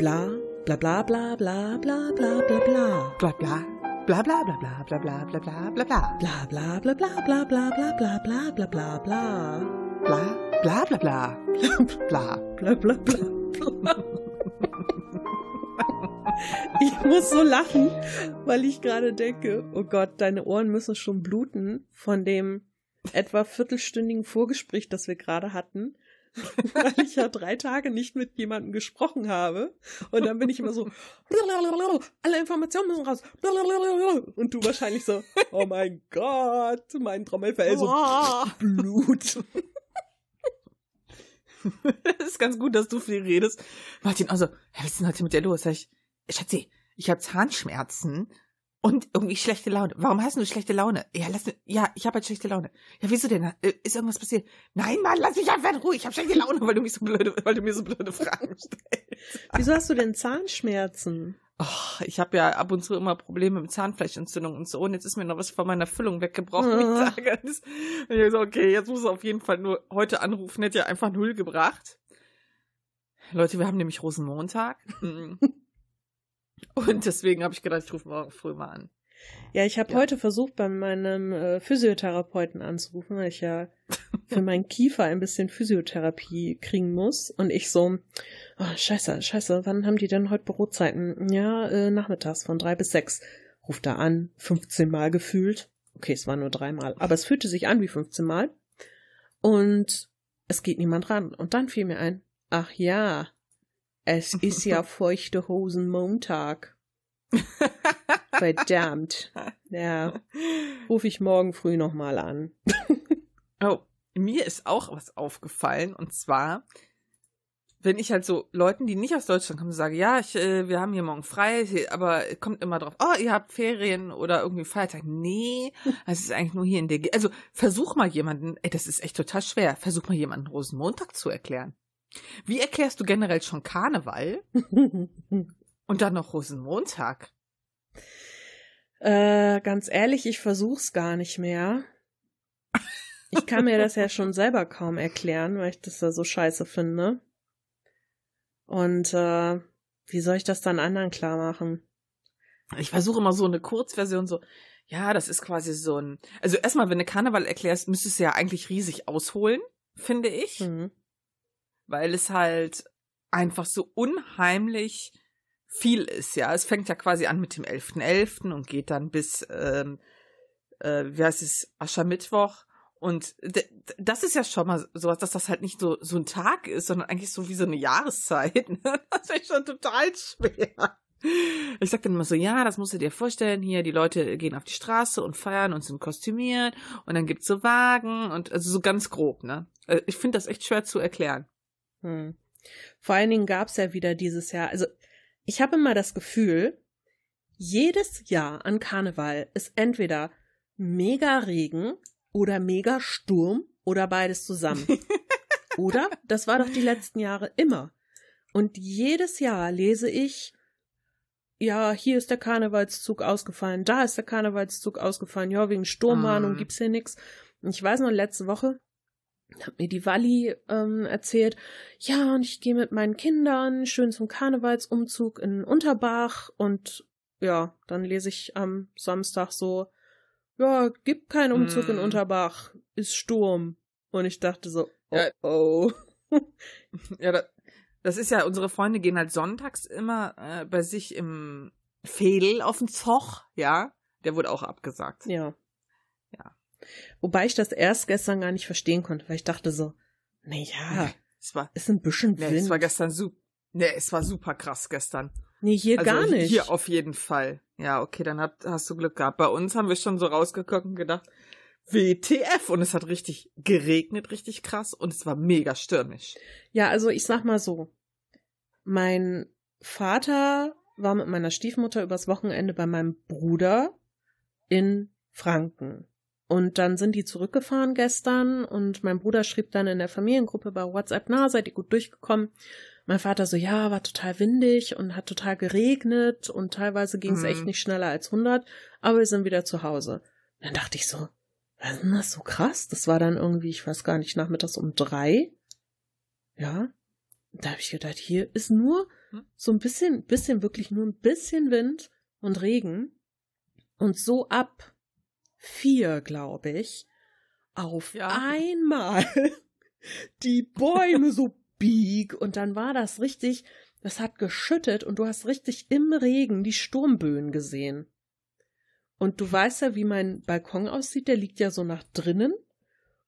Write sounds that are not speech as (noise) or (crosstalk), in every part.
Bla, bla bla bla bla bla bla bla bla. Bla bla. Bla bla bla bla bla bla bla bla bla bla. Bla bla bla bla bla bla bla bla bla bla bla bla. Bla bla bla bla. Bla. Bla bla bla bla. Ich muss so lachen, weil ich gerade denke, oh Gott, deine Ohren müssen schon bluten von dem etwa viertelstündigen Vorgespräch, das wir gerade hatten. (laughs) weil ich ja drei Tage nicht mit jemandem gesprochen habe. Und dann bin ich immer so, alle Informationen müssen raus. Und du wahrscheinlich so, oh mein Gott, mein Trommelfell so Blut. Das ist ganz gut, dass du viel redest. Martin, also, was ist denn heute mit dir los? Sag ich, Schatzi, ich habe Zahnschmerzen und irgendwie schlechte Laune. Warum hast du schlechte Laune? Ja, lass mich, ja, ich habe halt schlechte Laune. Ja, wieso denn? Ist irgendwas passiert? Nein, Mann, lass mich einfach in Ruhe. Ich habe schlechte Laune, weil du mich so blöde, weil du mir so blöde Fragen stellst. Wieso hast du denn Zahnschmerzen? Oh, ich habe ja ab und zu immer Probleme mit Zahnfleischentzündung und so. Und jetzt ist mir noch was von meiner Füllung weggebrochen. Ah. Ich sage, das, und ich so, okay, jetzt muss er auf jeden Fall nur heute anrufen. Hätte ja einfach null gebracht. Leute, wir haben nämlich Rosenmontag. (laughs) Und deswegen habe ich gedacht, ich rufe morgen früh mal an. Ja, ich habe Ja. heute versucht, bei meinem äh, Physiotherapeuten anzurufen, weil ich ja für meinen Kiefer ein bisschen Physiotherapie kriegen muss. Und ich so, oh, scheiße, scheiße, wann haben die denn heute Bürozeiten? Ja, äh, nachmittags von drei bis sechs. Ruft da an, 15 Mal gefühlt. Okay, es war nur dreimal, aber es fühlte sich an wie 15 Mal. Und es geht niemand ran. Und dann fiel mir ein, ach ja, es ist ja (laughs) feuchte Hosen Montag. (laughs) Verdammt. Ja, rufe ich morgen früh nochmal an. (laughs) Oh, mir ist auch was aufgefallen und zwar, wenn ich halt so Leuten, die nicht aus Deutschland kommen, sage, ja, ich, äh, wir haben hier morgen frei, aber kommt immer drauf, oh, ihr habt Ferien oder irgendwie Feiertag. Nee, es ist eigentlich nur hier in der, Ge also versuch mal jemanden, ey, das ist echt total schwer, versuch mal jemanden Rosenmontag zu erklären. Wie erklärst du generell schon Karneval (laughs) und dann noch Rosenmontag? äh, ganz ehrlich, ich versuch's gar nicht mehr. Ich kann mir das ja (laughs) schon selber kaum erklären, weil ich das da so scheiße finde. Und äh, wie soll ich das dann anderen klar machen? Ich versuche immer so eine Kurzversion, so, ja, das ist quasi so ein. Also erstmal, wenn du Karneval erklärst, müsstest du ja eigentlich riesig ausholen, finde ich. Hm. Weil es halt einfach so unheimlich viel ist, ja. Es fängt ja quasi an mit dem 11.11. und geht dann bis, ähm, äh, wie heißt es, Aschermittwoch. Und das ist ja schon mal sowas, dass das halt nicht so, so ein Tag ist, sondern eigentlich so wie so eine Jahreszeit. (laughs) Ne? Das ist schon total schwer. Ich sag dann immer so, ja, das musst du dir vorstellen, hier, die Leute gehen auf die Straße und feiern und sind kostümiert und dann gibt's so Wagen und also so ganz grob, ne? Äh, Ich finde das echt schwer zu erklären. Hm. Vor allen Dingen gab's ja wieder dieses Jahr, also ich habe immer das Gefühl, jedes Jahr an Karneval ist entweder mega Regen oder mega Sturm oder beides zusammen. (laughs) oder? Das war doch die letzten Jahre immer. Und jedes Jahr lese ich, ja, hier ist der Karnevalszug ausgefallen, da ist der Karnevalszug ausgefallen, ja, wegen Sturmwarnung Mhm. gibt's hier nix. Und ich weiß noch, letzte Woche hat mir die Walli ähm, erzählt, ja, und ich gehe mit meinen Kindern schön zum Karnevalsumzug in Unterbach und ja, dann lese ich am Samstag so, ja, gibt keinen Umzug in Hm. Unterbach, ist Sturm. Und ich dachte so, oh, Ja. oh. (laughs) Ja, da, das ist ja, unsere Freunde gehen halt sonntags immer äh, bei sich im Fädel auf den Zoch, ja. Der wurde auch abgesagt. Ja. Wobei ich das erst gestern gar nicht verstehen konnte, weil ich dachte so, na ja, Nee, es war, ist ein bisschen nee, Wind. es war gestern super. Nee, es war super krass gestern. nee, hier also gar nicht. Hier auf jeden Fall. Ja, okay, dann hat, hast du Glück gehabt. Bei uns haben wir schon so rausgeguckt und gedacht, WTF. Und es hat richtig geregnet, richtig krass. Und es war mega stürmisch. Ja, also ich sag mal so. Mein Vater war mit meiner Stiefmutter übers Wochenende bei meinem Bruder in Franken. Und dann sind die zurückgefahren gestern und mein Bruder schrieb dann in der Familiengruppe bei WhatsApp, na, seid ihr gut durchgekommen? Mein Vater so, ja, war total windig und hat total geregnet und teilweise ging es Mhm. echt nicht schneller als 100, aber wir sind wieder zu Hause. Dann dachte ich so, was ist denn das so krass? Das war dann irgendwie, ich weiß gar nicht, nachmittags um drei. Ja. Da habe ich gedacht, hier ist nur hm? so ein bisschen, bisschen, wirklich nur ein bisschen Wind und Regen. Und so ab vier, glaube ich, auf ja. einmal (laughs) die Bäume so bieg und dann war das richtig, das hat geschüttet und du hast richtig im Regen die Sturmböen gesehen. Und du weißt ja, wie mein Balkon aussieht, der liegt ja so nach drinnen.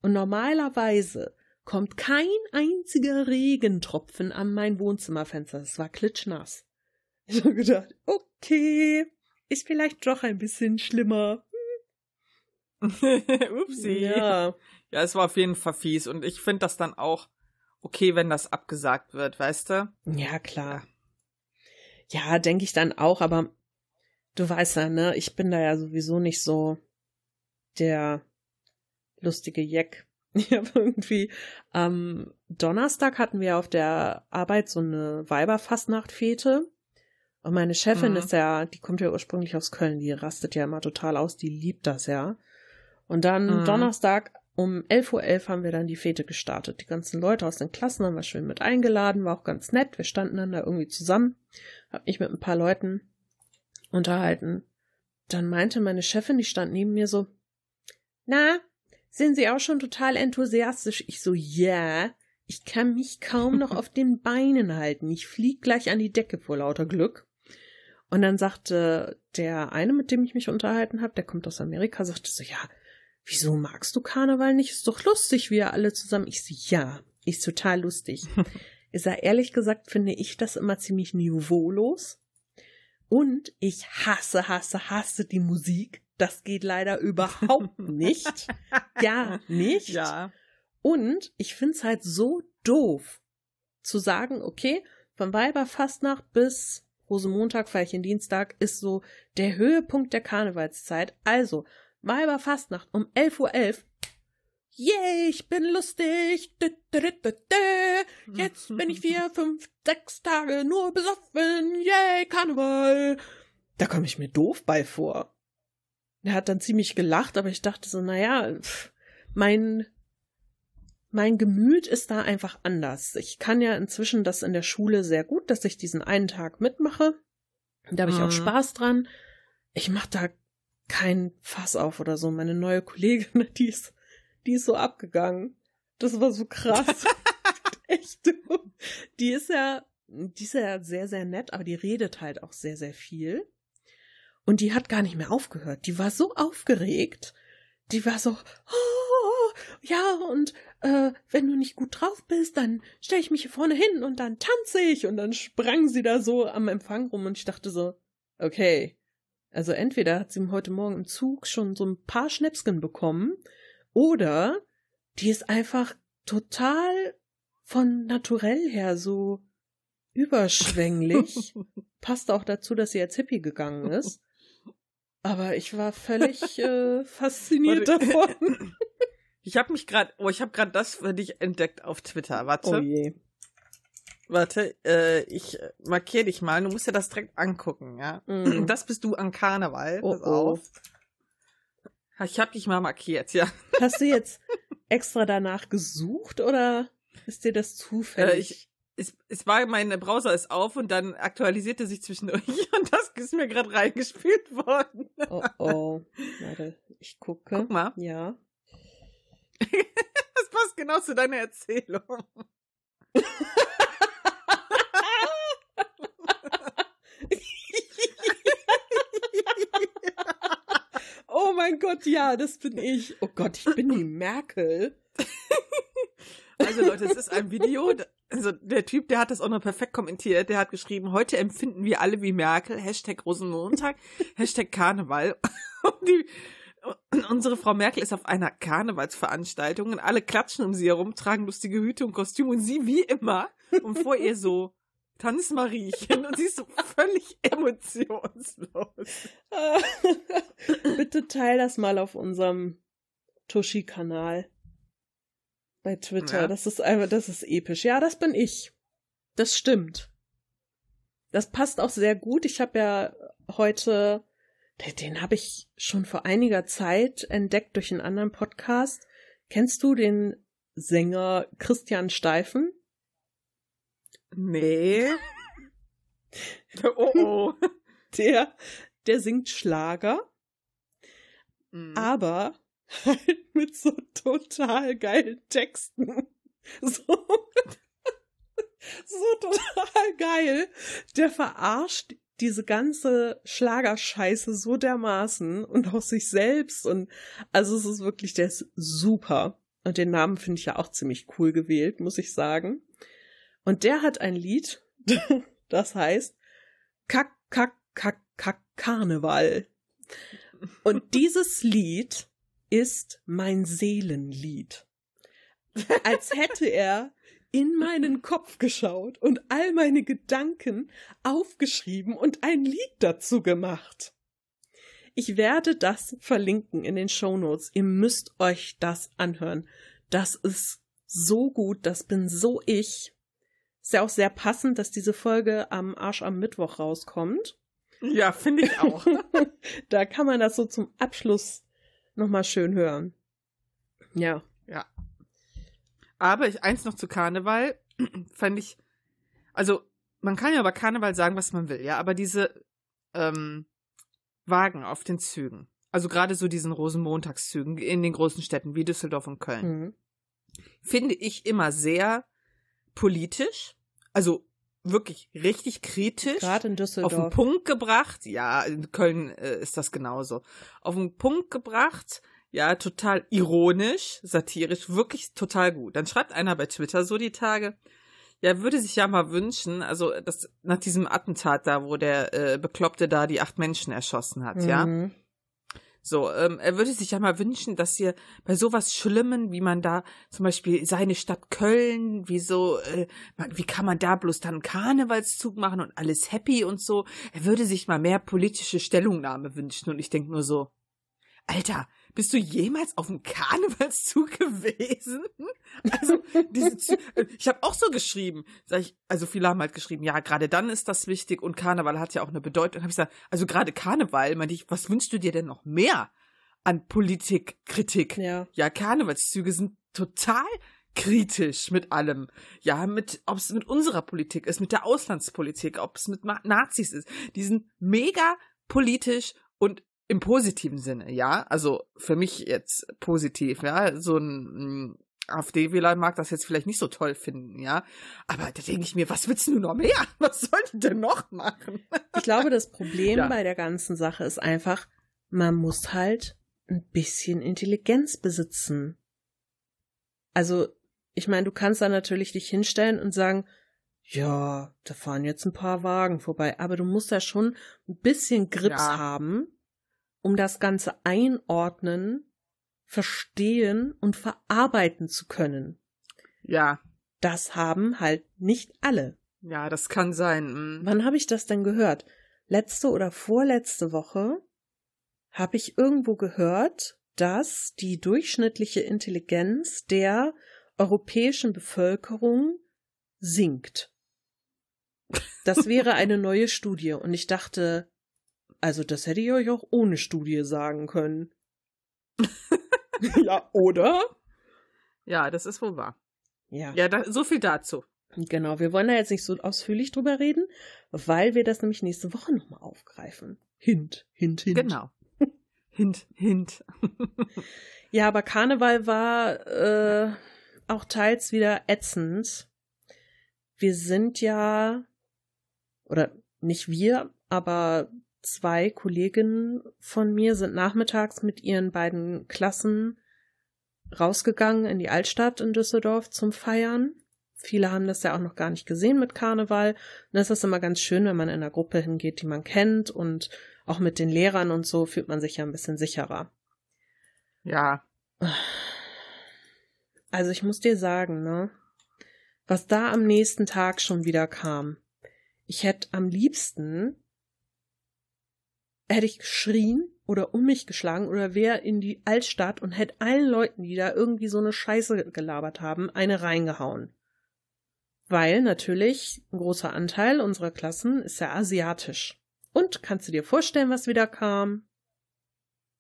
Und normalerweise kommt kein einziger Regentropfen an mein Wohnzimmerfenster. Es war klitschnass. Ich habe gedacht, okay, ist vielleicht doch ein bisschen schlimmer. (laughs) Upsi. Ja. Ja, es war auf jeden Fall fies und ich finde das dann auch okay, wenn das abgesagt wird, weißt du? Ja, klar. Ja, denke ich dann auch, aber du weißt ja, ne, ich bin da ja sowieso nicht so der lustige Jack. (laughs) Ich habe irgendwie am Donnerstag hatten wir auf der Arbeit so eine Weiberfastnachtfete. Und meine Chefin mhm. ist ja, die kommt ja ursprünglich aus Köln, die rastet ja immer total aus, die liebt das ja. Und dann mhm. Donnerstag um 11.11 Uhr .11 haben wir dann die Fete gestartet. Die ganzen Leute aus den Klassen haben wir schön mit eingeladen, war auch ganz nett. Wir standen dann da irgendwie zusammen, hab mich mit ein paar Leuten unterhalten. Dann meinte meine Chefin, die stand neben mir so, na, sind Sie auch schon total enthusiastisch? Ich so, ja, yeah. ich kann mich kaum noch auf (laughs) den Beinen halten. Ich flieg gleich an die Decke vor lauter Glück. Und dann sagte der eine, mit dem ich mich unterhalten habe, der kommt aus Amerika, sagte so, ja, wieso magst du Karneval nicht? Ist doch lustig, wir alle zusammen. Ich so, ja, ist total lustig. (laughs) ich sag, ehrlich gesagt finde ich das immer ziemlich niveaulos. Und ich hasse, hasse, hasse die Musik. Das geht leider überhaupt (laughs) nicht. Gar nicht. Ja. Und ich find's halt so doof zu sagen, okay, von Weiberfastnacht bis Rosenmontag, Feierchen Dienstag ist so der Höhepunkt der Karnevalszeit. Also, Weiberfastnacht um 11.11 Uhr. .11. Yay, ich bin lustig. Dö, dö, dö, Jetzt bin ich vier, (laughs) fünf, sechs Tage nur besoffen. Yay, Karneval. Da komme ich mir doof bei vor. Er hat dann ziemlich gelacht, aber ich dachte so, naja, mein, mein Gemüt ist da einfach anders. Ich kann ja inzwischen das in der Schule sehr gut, dass ich diesen einen Tag mitmache. Da habe ich mhm. auch Spaß dran. Ich mache da kein Fass auf oder so. Meine neue Kollegin, (laughs) die ist, die ist so abgegangen. Das war so krass. (laughs) Echt. Die ist ja, die ist ja sehr, sehr nett, aber die redet halt auch sehr, sehr viel. Und die hat gar nicht mehr aufgehört. Die war so aufgeregt. Die war so, oh, ja, und äh, wenn du nicht gut drauf bist, dann stelle ich mich hier vorne hin und dann tanze ich. Und dann sprang sie da so am Empfang rum und ich dachte so, okay, also entweder hat sie heute Morgen im Zug schon so ein paar Schnäpsken bekommen oder die ist einfach total von naturell her so überschwänglich. (laughs) Passt auch dazu, dass sie als Hippie gegangen ist. Aber ich war völlig äh, fasziniert davon. Ich habe mich gerade, oh, ich habe gerade das für dich entdeckt auf Twitter. Warte. Oh je. Warte, äh, ich markiere dich mal. Du musst dir das direkt angucken, ja. Mm. Das bist du an Karneval. Oh, Pass auf. Oh. Ich habe dich mal markiert, ja. Hast du jetzt (laughs) extra danach gesucht oder ist dir das zufällig? Äh, ich, es, es war, mein Browser ist auf und dann aktualisierte sich zwischendurch (laughs) und das ist mir gerade reingespielt worden. Oh oh. Warte, ich gucke. Guck mal. Ja. (laughs) das passt genau zu deiner Erzählung. Oh mein Gott, ja, das bin ich. Oh Gott, ich bin die (laughs) Merkel. Also Leute, es ist ein Video, also der Typ, der hat das auch noch perfekt kommentiert, der hat geschrieben, heute empfinden wir alle wie Merkel, Hashtag Rosenmontag, Hashtag Karneval. (laughs) Und, die, unsere Frau Merkel ist auf einer Karnevalsveranstaltung und alle klatschen um sie herum, tragen lustige Hüte und Kostüme und sie wie immer und vor ihr so Tanzmariechen und sie ist so völlig emotionslos. (laughs) Bitte teil das mal auf unserem Toshi-Kanal bei Twitter. Ja. Das ist einfach, das ist episch. Ja, das bin ich. Das stimmt. Das passt auch sehr gut. Ich habe ja heute Den habe ich schon vor einiger Zeit entdeckt durch einen anderen Podcast. Kennst du den Sänger Christian Steifen? Nee. oh oh. (laughs) Der, der singt Schlager, Mhm. aber halt mit so total geilen Texten. (laughs) So, so total geil. Der verarscht diese ganze Schlagerscheiße so dermaßen und auch sich selbst und also es ist wirklich, der ist super. Und den Namen finde ich ja auch ziemlich cool gewählt, muss ich sagen. Und der hat ein Lied, (laughs) das heißt Kack, Kack, Kack, Kack, Karneval. Und (laughs) dieses Lied ist mein Seelenlied. Als hätte er in meinen Kopf geschaut und all meine Gedanken aufgeschrieben und ein Lied dazu gemacht. Ich werde das verlinken in den Shownotes. Ihr müsst euch das anhören. Das ist so gut, das bin so ich. Ist ja auch sehr passend, dass diese Folge am Arsch am Mittwoch rauskommt. Ja, finde ich auch. (laughs) da kann man das so zum Abschluss nochmal schön hören. Ja. Ja. Aber ich, eins noch zu Karneval, (clears throat) fand ich, also man kann ja über Karneval sagen, was man will, ja, aber diese ähm, Wagen auf den Zügen, also gerade so diesen Rosenmontagszügen in den großen Städten wie Düsseldorf und Köln, Mhm. finde ich immer sehr politisch, also wirklich richtig kritisch. Gerade in auf den Düsseldorf. Punkt gebracht. Ja, in Köln äh, ist das genauso. Auf den Punkt gebracht. Ja, total ironisch, satirisch, wirklich total gut. Dann schreibt einer bei Twitter so die Tage, ja, würde sich ja mal wünschen, also das nach diesem Attentat da, wo der äh, Bekloppte da die acht Menschen erschossen hat, ja. So, ähm, er würde sich ja mal wünschen, dass ihr bei sowas Schlimmen, wie man da zum Beispiel seine Stadt Köln, wie so, äh, wie kann man da bloß dann Karnevalszug machen und alles happy und so. Er würde sich mal mehr politische Stellungnahme wünschen und ich denke nur so, Alter, bist du jemals auf einem Karnevalszug (laughs) gewesen? Also, diese Zü äh, ich habe auch so geschrieben, sag ich, also viele haben halt geschrieben, ja, gerade dann ist das wichtig und Karneval hat ja auch eine Bedeutung. Hab ich gesagt, also gerade Karneval, meinte ich, was wünschst du dir denn noch mehr an Politik, Kritik? Ja. Ja, Karnevalszüge sind total kritisch mit allem. Ja, mit, ob es mit unserer Politik ist, mit der Auslandspolitik, ob es mit Nazis ist. Die sind mega politisch und im positiven Sinne, ja. Also für mich jetzt positiv, ja. So ein AfD-Wähler mag das jetzt vielleicht nicht so toll finden, ja. Aber da denke ich mir, was willst du noch mehr? (laughs) Was soll die denn noch machen? (laughs) Ich glaube, das Problem Ja. bei der ganzen Sache ist einfach, man muss halt ein bisschen Intelligenz besitzen. Also, ich meine, du kannst da natürlich dich hinstellen und sagen, ja, da fahren jetzt ein paar Wagen vorbei, aber du musst da schon ein bisschen Grips Ja. haben, um das Ganze einordnen, verstehen und verarbeiten zu können. Ja, Das haben halt nicht alle. ja, das kann sein. mm. Wann habe ich das denn gehört? Letzte oder vorletzte Woche habe ich irgendwo gehört, dass die durchschnittliche Intelligenz der europäischen Bevölkerung sinkt. Das (laughs) wäre eine neue Studie und ich dachte, also das hätte ich euch auch ohne Studie sagen können. (laughs) ja, oder? Ja, das ist wohl wahr. Ja. Ja, da, so viel dazu. Genau, wir wollen da jetzt nicht so ausführlich drüber reden, weil wir das nämlich nächste Woche nochmal aufgreifen. Hint, hint, hint. Genau. (laughs) Hint, hint. Ja, aber Karneval war äh, auch teils wieder ätzend. Wir sind ja, oder nicht wir, aber zwei Kolleginnen von mir sind nachmittags mit ihren beiden Klassen rausgegangen in die Altstadt in Düsseldorf zum Feiern. Viele haben das ja auch noch gar nicht gesehen mit Karneval. Und das ist immer ganz schön, wenn man in einer Gruppe hingeht, die man kennt und auch mit den Lehrern und so fühlt man sich ja ein bisschen sicherer. Ja, Also ich muss dir sagen, ne, was da am nächsten Tag schon wieder kam. Ich hätte am liebsten, hätte ich geschrien oder um mich geschlagen oder wär in die Altstadt und hätte allen Leuten, die da irgendwie so eine Scheiße gelabert haben, eine reingehauen. Weil natürlich ein großer Anteil unserer Klassen ist ja asiatisch. Und kannst du dir vorstellen, was wieder kam?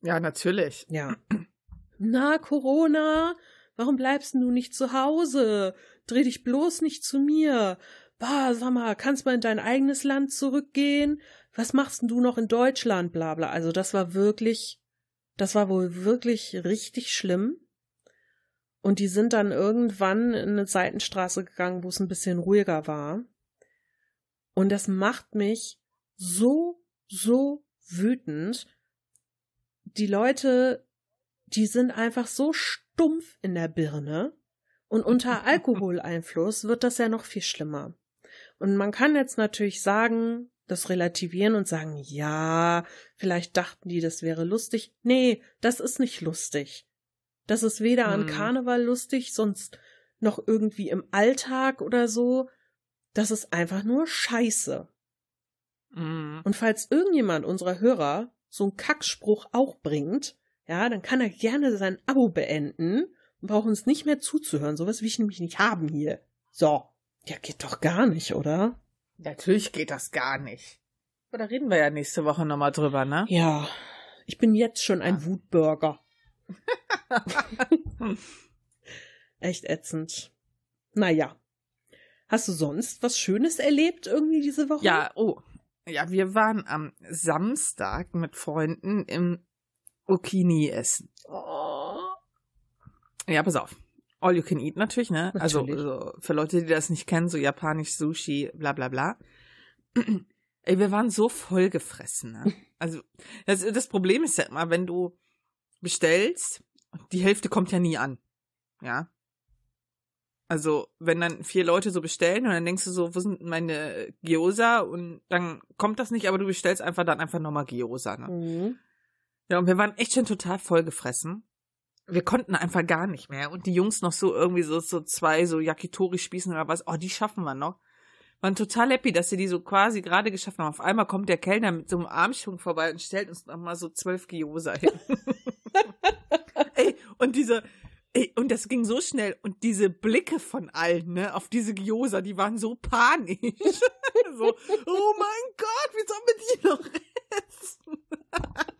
Ja, natürlich. Ja. Na, Corona, warum bleibst du nicht zu Hause? Dreh dich bloß nicht zu mir. Bah, sag mal, kannst mal in dein eigenes Land zurückgehen? Was machst denn du noch in Deutschland? Blabla. Also das war wirklich, das war wohl wirklich richtig schlimm. Und die sind dann irgendwann in eine Seitenstraße gegangen, wo es ein bisschen ruhiger war. Und das macht mich so, so wütend. Die Leute, die sind einfach so stumpf in der Birne. Und unter (laughs) Alkoholeinfluss wird das ja noch viel schlimmer. Und man kann jetzt natürlich sagen, das relativieren und sagen, ja, vielleicht dachten die, das wäre lustig. Nee, das ist nicht lustig. Das ist weder an hm. Karneval lustig, sonst noch irgendwie im Alltag oder so. Das ist einfach nur Scheiße. Mm. Und falls irgendjemand unserer Hörer so einen Kackspruch auch bringt, ja, dann kann er gerne sein Abo beenden und braucht uns nicht mehr zuzuhören. Sowas will ich nämlich nicht haben hier. So. Ja, geht doch gar nicht, oder? Natürlich geht das gar nicht. Aber da reden wir ja nächste Woche nochmal drüber, ne? Ja. Ich bin jetzt schon ein ja. Wutbürger. (laughs) Echt ätzend. Naja. Hast du sonst was Schönes erlebt irgendwie diese Woche? Ja, oh. Ja, wir waren am Samstag mit Freunden im Okini essen. Oh. Ja, pass auf. All you can eat natürlich, ne? Also, natürlich. Also, für Leute, die das nicht kennen, so japanisch Sushi, bla bla bla. (clears throat) Ey, wir waren so vollgefressen, ne? (laughs) Also, das, das Problem ist ja immer, wenn du bestellst die Hälfte kommt ja nie an. Ja. Also, wenn dann vier Leute so bestellen und dann denkst du so, wo sind meine Gyoza? Und dann kommt das nicht, aber du bestellst einfach dann einfach nochmal Gyoza, ne? Mhm. Ja, und wir waren echt schon total vollgefressen. Wir konnten einfach gar nicht mehr. Und die Jungs noch so irgendwie so, so zwei so Yakitori-Spießen oder was, oh, die schaffen wir noch. Waren total happy, dass sie die so quasi gerade geschafft haben. Auf einmal kommt der Kellner mit so einem Armschwung vorbei und stellt uns nochmal so zwölf Gyoza hin. (laughs) ey, und diese, ey, und das ging so schnell und diese Blicke von allen, ne, auf diese Gyoza, die waren so panisch. (laughs) so, oh mein Gott, wie sollen wir die noch essen?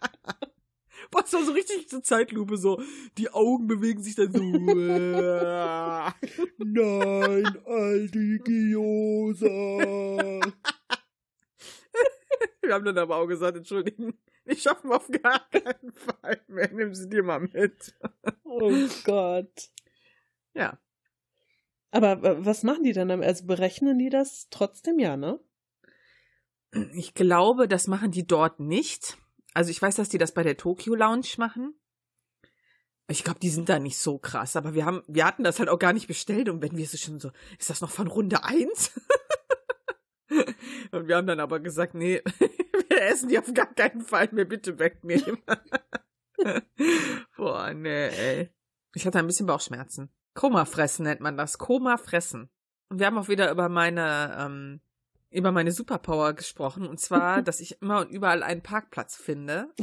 (laughs) (laughs) Boah, war so richtig so Zeitlupe, so, die Augen bewegen sich dann so. (laughs) Nein, Gyoza. (laughs) Wir haben dann aber auch gesagt, entschuldigen, ich schaffen wir auf gar keinen Fall mehr. Nimm sie dir mal mit. Oh Gott. Ja. Aber was machen die dann? Also berechnen die das trotzdem ja, ne? Ich glaube, das machen die dort nicht. Also ich weiß, dass die das bei der Tokyo Lounge machen. Ich glaube, die sind da nicht so krass, aber wir haben, wir hatten das halt auch gar nicht bestellt und wenn wir so schon so, ist das noch von Runde 1? (laughs) und wir haben dann aber gesagt, nee, (laughs) wir essen die auf gar keinen Fall mehr bitte wegnehmen. (laughs) Boah, nee, ey. Ich hatte ein bisschen Bauchschmerzen. Koma fressen nennt man das. Koma fressen. Und wir haben auch wieder über meine, ähm, über meine Superpower gesprochen. Und zwar, (laughs) dass ich immer und überall einen Parkplatz finde. (laughs)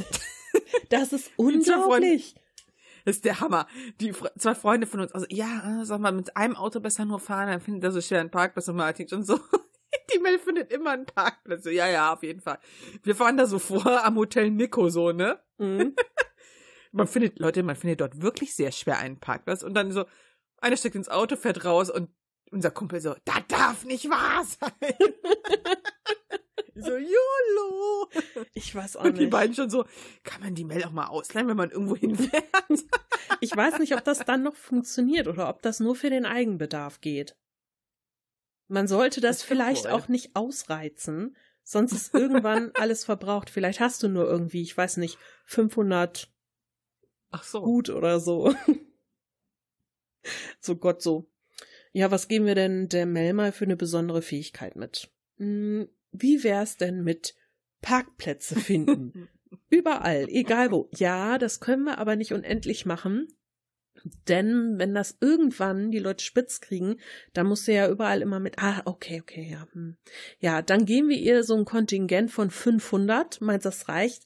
Das ist unglaublich. Das ist der Hammer. Die zwei Freunde von uns, also ja, sag mal, mit einem Auto besser nur fahren, dann findet er so schwer einen Parkplatz und Martin schon so. (laughs) Die Mel findet immer einen Parkplatz. Ja, ja, auf jeden Fall. Wir fahren da so vor am Hotel Nico so, ne? Mhm. man findet, Leute, man findet dort wirklich sehr schwer einen Parkplatz und dann so, einer steckt ins Auto, fährt raus und unser Kumpel so, das darf nicht wahr sein. (laughs) so, YOLO. Ich weiß auch nicht. Und die beiden schon so, kann man die Mail auch mal ausleihen, wenn man irgendwo hinfährt? (laughs) ich weiß nicht, ob das dann noch funktioniert oder ob das nur für den Eigenbedarf geht. Man sollte das, das vielleicht wohl. auch nicht ausreizen, sonst ist irgendwann (laughs) alles verbraucht. Vielleicht hast du nur irgendwie, ich weiß nicht, 500 Ach so. gut oder so. so Gott so. Ja, was geben wir denn der Mel mal für eine besondere Fähigkeit mit? Hm, wie wär's denn mit Parkplätze finden? (laughs) Überall, egal wo. Ja, das können wir aber nicht unendlich machen. Denn wenn das irgendwann die Leute spitz kriegen, dann muss sie ja überall immer mit, ah, okay, okay, ja. Hm. Ja, dann geben wir ihr so ein Kontingent von 500. Meinst das reicht?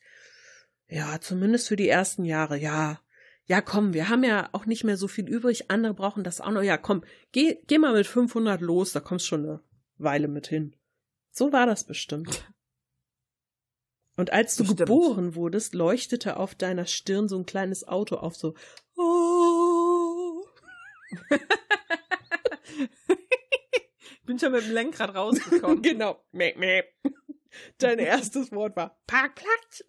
Ja, zumindest für die ersten Jahre, ja. Ja, komm, wir haben ja auch nicht mehr so viel übrig. Andere brauchen das auch noch. Ja, komm, geh, geh mal mit 500 los, da kommst schon eine Weile mit hin. So war das bestimmt. (laughs) Und als du Bestimmt. geboren wurdest, leuchtete auf deiner Stirn so ein kleines Auto auf, so. Oh. (laughs) Bin schon mit dem Lenkrad rausgekommen. (laughs) genau. Mäh, mäh. Dein erstes Wort war Parkplatz.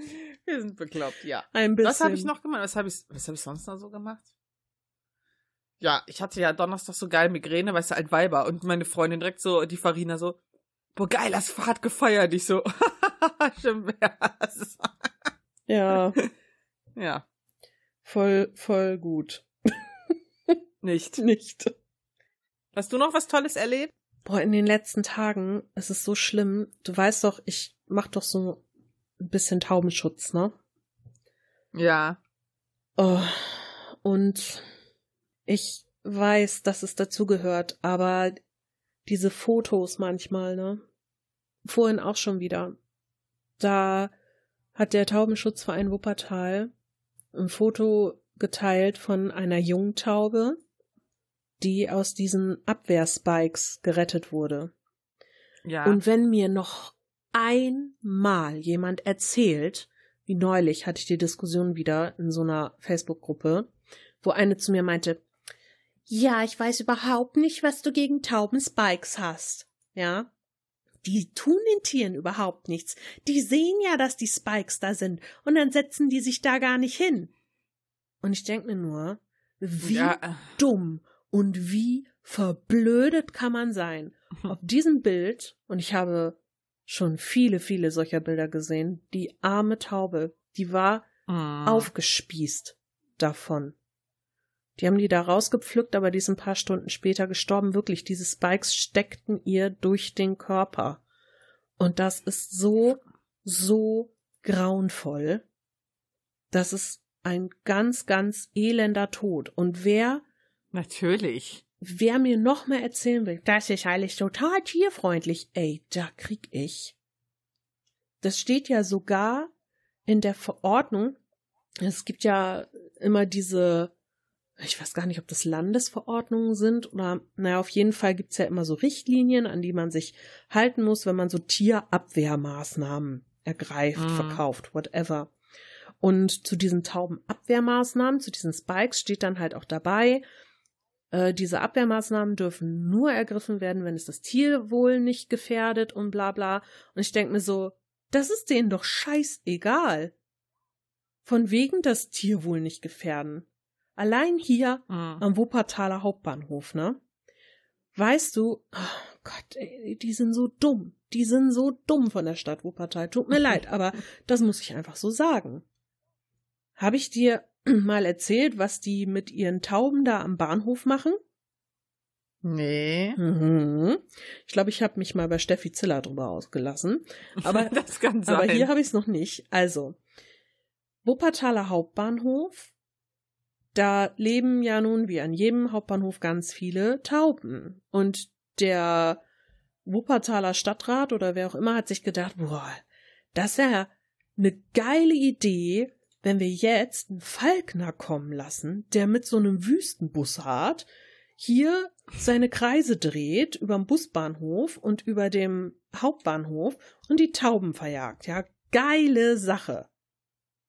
(laughs) Wir sind bekloppt, ja. Ein bisschen. Was habe ich noch gemacht? Was habe ich, was hab ich sonst noch so gemacht? Ja, ich hatte ja Donnerstag so geil Migräne, weißt du, ein Weiber. Und meine Freundin direkt so, die Farina so, boah, geil, das Fahrt gefeiert. Ich so, (laughs) schön wär's. Ja, (laughs) Ja, voll, voll gut. nicht. Nicht. Hast du noch was Tolles erlebt? Boah, in den letzten Tagen ist es so schlimm. Du weißt doch, ich mach doch so ein bisschen Taubenschutz, ne? Ja. Oh, und ich weiß, dass es dazugehört, aber diese Fotos manchmal, ne? Vorhin auch schon wieder. Da hat der Taubenschutzverein Wuppertal ein Foto geteilt von einer Jungtaube, die aus diesen Abwehrspikes gerettet wurde. Ja. Und wenn mir noch einmal jemand erzählt, wie neulich hatte ich die Diskussion wieder in so einer Facebook-Gruppe, wo eine zu mir meinte, ja, ich weiß überhaupt nicht, was du gegen Taubenspikes hast. Ja. Die tun den Tieren überhaupt nichts. Die sehen ja, dass die Spikes da sind und dann setzen die sich da gar nicht hin. Und ich denke mir nur, wie ja. dumm und wie verblödet kann man sein. (laughs) Auf diesem Bild, und ich habe schon viele, viele solcher Bilder gesehen, die arme Taube, die war mm. aufgespießt davon. Die haben die da rausgepflückt, aber die ist ein paar Stunden später gestorben. Wirklich, diese Spikes steckten ihr durch den Körper. Und das ist so, so grauenvoll. Das ist ein ganz, ganz elender Tod. Und wer Natürlich. Wer mir noch mal erzählen will, das ist alles total tierfreundlich, ey, da krieg ich. Das steht ja sogar in der Verordnung. Es gibt ja immer diese, ich weiß gar nicht, ob das Landesverordnungen sind oder, naja, auf jeden Fall gibt's ja immer so Richtlinien, an die man sich halten muss, wenn man so Tierabwehrmaßnahmen ergreift, Mhm. verkauft, whatever. Und zu diesen Taubenabwehrmaßnahmen, zu diesen Spikes steht dann halt auch dabei, äh, diese Abwehrmaßnahmen dürfen nur ergriffen werden, wenn es das Tierwohl nicht gefährdet und bla bla. Und ich denke mir so, das ist denen doch scheißegal. Von wegen das Tierwohl nicht gefährden. Allein hier Mm. am Wuppertaler Hauptbahnhof, ne? Weißt du, oh Gott, ey, die sind so dumm. Die sind so dumm von der Stadt Wuppertal. Tut mir leid, aber (laughs) das muss ich einfach so sagen. Habe ich dir (clears throat) mal erzählt, was die mit ihren Tauben da am Bahnhof machen? Nee. Mhm. Ich glaube, ich habe mich mal bei Steffi Ziller drüber ausgelassen. (laughs) Aber, das kann sein. aber hier habe ich es noch nicht. Also, Wuppertaler Hauptbahnhof. Da leben ja nun wie an jedem Hauptbahnhof ganz viele Tauben. Und der Wuppertaler Stadtrat oder wer auch immer hat sich gedacht, boah, das ist ja eine geile Idee, wenn wir jetzt einen Falkner kommen lassen, der mit so einem Wüstenbussard hier seine Kreise dreht überm Busbahnhof und über dem Hauptbahnhof und die Tauben verjagt. Ja, geile Sache.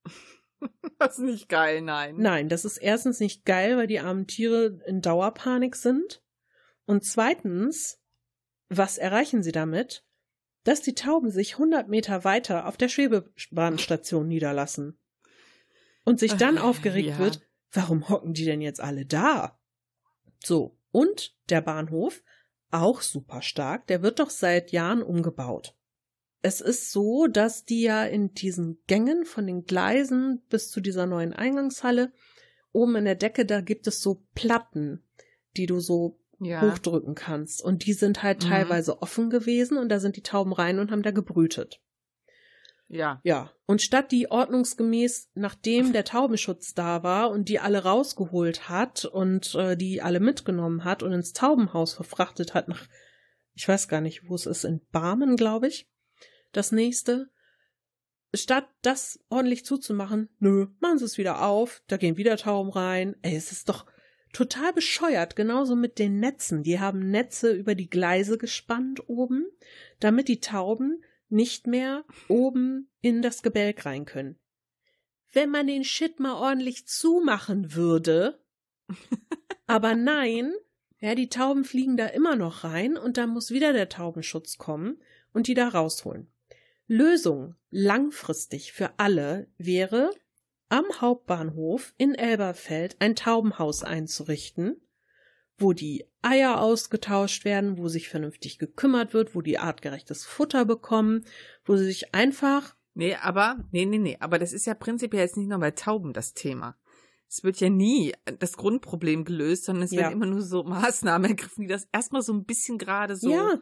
(laughs) das ist nicht geil, nein. Nein, das ist erstens nicht geil, weil die armen Tiere in Dauerpanik sind. Und zweitens, was erreichen sie damit? Dass die Tauben sich 100 Meter weiter auf der Schwebebahnstation niederlassen. Und sich dann Ach, aufgeregt ja. wird, warum hocken die denn jetzt alle da? So, und der Bahnhof, auch super stark, der wird doch seit Jahren umgebaut. Es ist so, dass die ja in diesen Gängen von den Gleisen bis zu dieser neuen Eingangshalle oben in der Decke, da gibt es so Platten, die du so Ja. hochdrücken kannst. Und die sind halt Mhm. teilweise offen gewesen und da sind die Tauben rein und haben da gebrütet. Ja. Ja. Und statt die ordnungsgemäß, nachdem der Taubenschutz da war und die alle rausgeholt hat und äh, die alle mitgenommen hat und ins Taubenhaus verfrachtet hat nach, ich weiß gar nicht, wo es ist, in Barmen, glaube ich, das nächste. Statt das ordentlich zuzumachen, nö, machen sie es wieder auf, da gehen wieder Tauben rein. Ey, es ist doch Total bescheuert, genauso mit den Netzen. Die haben Netze über die Gleise gespannt oben, damit die Tauben nicht mehr oben in das Gebälk rein können. Wenn man den Shit mal ordentlich zumachen würde, (laughs) aber nein, ja, die Tauben fliegen da immer noch rein und dann muss wieder der Taubenschutz kommen und die da rausholen. Lösung langfristig für alle wäre, am Hauptbahnhof in Elberfeld ein Taubenhaus einzurichten, wo die Eier ausgetauscht werden, wo sich vernünftig gekümmert wird, wo die artgerechtes Futter bekommen, wo sie sich einfach. Nee, aber, nee, nee, nee, aber das ist ja prinzipiell jetzt nicht nur bei Tauben das Thema. Es wird ja nie das Grundproblem gelöst, sondern es ja. werden immer nur so Maßnahmen ergriffen, die das erstmal so ein bisschen gerade so. Ja.